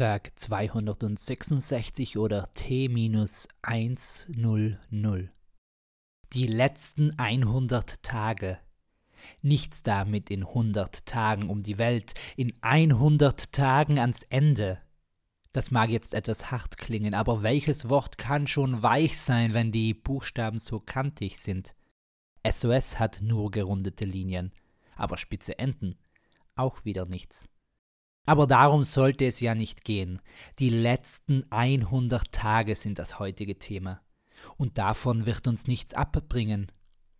Tag 266 oder T-100. Die letzten 100 Tage. Nichts damit in 100 Tagen um die Welt, in 100 Tagen ans Ende. Das mag jetzt etwas hart klingen, aber welches Wort kann schon weich sein, wenn die Buchstaben so kantig sind? SOS hat nur gerundete Linien, aber spitze Enden auch wieder nichts. Aber darum sollte es ja nicht gehen. Die letzten 100 Tage sind das heutige Thema. Und davon wird uns nichts abbringen.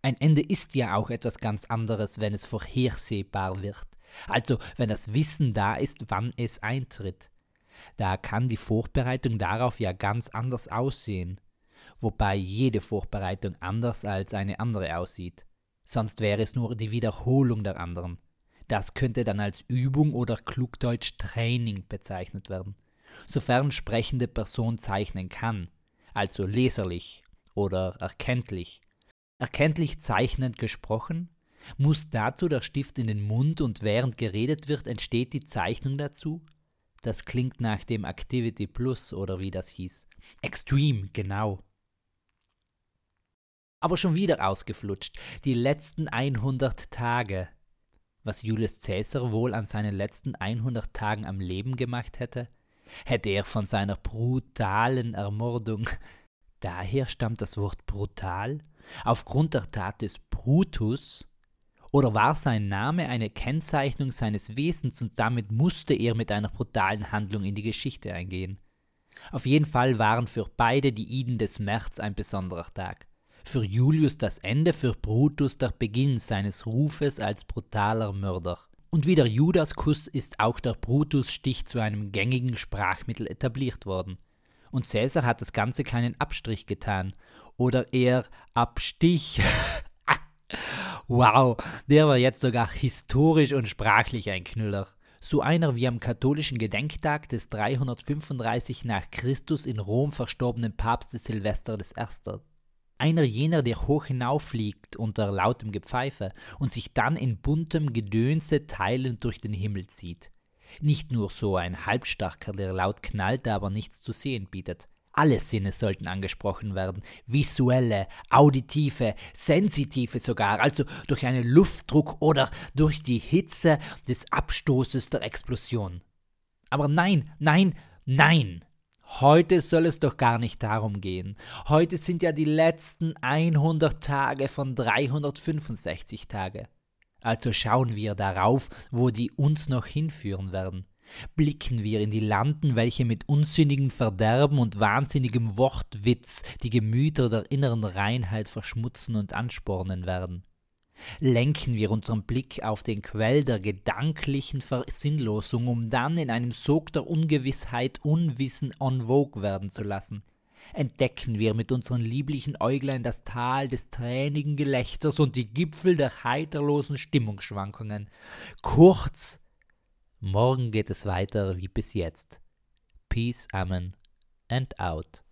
Ein Ende ist ja auch etwas ganz anderes, wenn es vorhersehbar wird. Also wenn das Wissen da ist, wann es eintritt. Da kann die Vorbereitung darauf ja ganz anders aussehen. Wobei jede Vorbereitung anders als eine andere aussieht. Sonst wäre es nur die Wiederholung der anderen. Das könnte dann als Übung oder klugdeutsch Training bezeichnet werden, sofern sprechende Person zeichnen kann, also leserlich oder erkenntlich. Erkenntlich zeichnend gesprochen, muss dazu der Stift in den Mund und während geredet wird, entsteht die Zeichnung dazu? Das klingt nach dem Activity Plus oder wie das hieß. Extreme, genau. Aber schon wieder ausgeflutscht. Die letzten 100 Tage was Julius Caesar wohl an seinen letzten 100 Tagen am Leben gemacht hätte? Hätte er von seiner brutalen Ermordung Daher stammt das Wort brutal? Aufgrund der Tat des Brutus? Oder war sein Name eine Kennzeichnung seines Wesens und damit musste er mit einer brutalen Handlung in die Geschichte eingehen? Auf jeden Fall waren für beide die Iden des März ein besonderer Tag für Julius das Ende, für Brutus der Beginn seines Rufes als brutaler Mörder. Und wie der Judaskuss ist auch der Brutusstich zu einem gängigen Sprachmittel etabliert worden. Und Cäsar hat das Ganze keinen Abstrich getan. Oder eher Abstich. wow, der war jetzt sogar historisch und sprachlich ein Knüller. So einer wie am katholischen Gedenktag des 335 nach Christus in Rom verstorbenen Papstes Silvester I einer jener, der hoch hinauffliegt unter lautem Gepfeife und sich dann in buntem Gedönse teilend durch den Himmel zieht. Nicht nur so ein Halbstarker, der laut knallt, aber nichts zu sehen bietet. Alle Sinne sollten angesprochen werden, visuelle, auditive, sensitive sogar, also durch einen Luftdruck oder durch die Hitze des Abstoßes der Explosion. Aber nein, nein, nein! Heute soll es doch gar nicht darum gehen. Heute sind ja die letzten 100 Tage von 365 Tage. Also schauen wir darauf, wo die uns noch hinführen werden. Blicken wir in die Landen, welche mit unsinnigem Verderben und wahnsinnigem Wortwitz die Gemüter der inneren Reinheit verschmutzen und anspornen werden lenken wir unseren Blick auf den Quell der gedanklichen Versinnlosung, um dann in einem Sog der Ungewissheit Unwissen en vogue werden zu lassen. Entdecken wir mit unseren lieblichen Äuglein das Tal des tränigen Gelächters und die Gipfel der heiterlosen Stimmungsschwankungen. Kurz, morgen geht es weiter wie bis jetzt. Peace, Amen and out.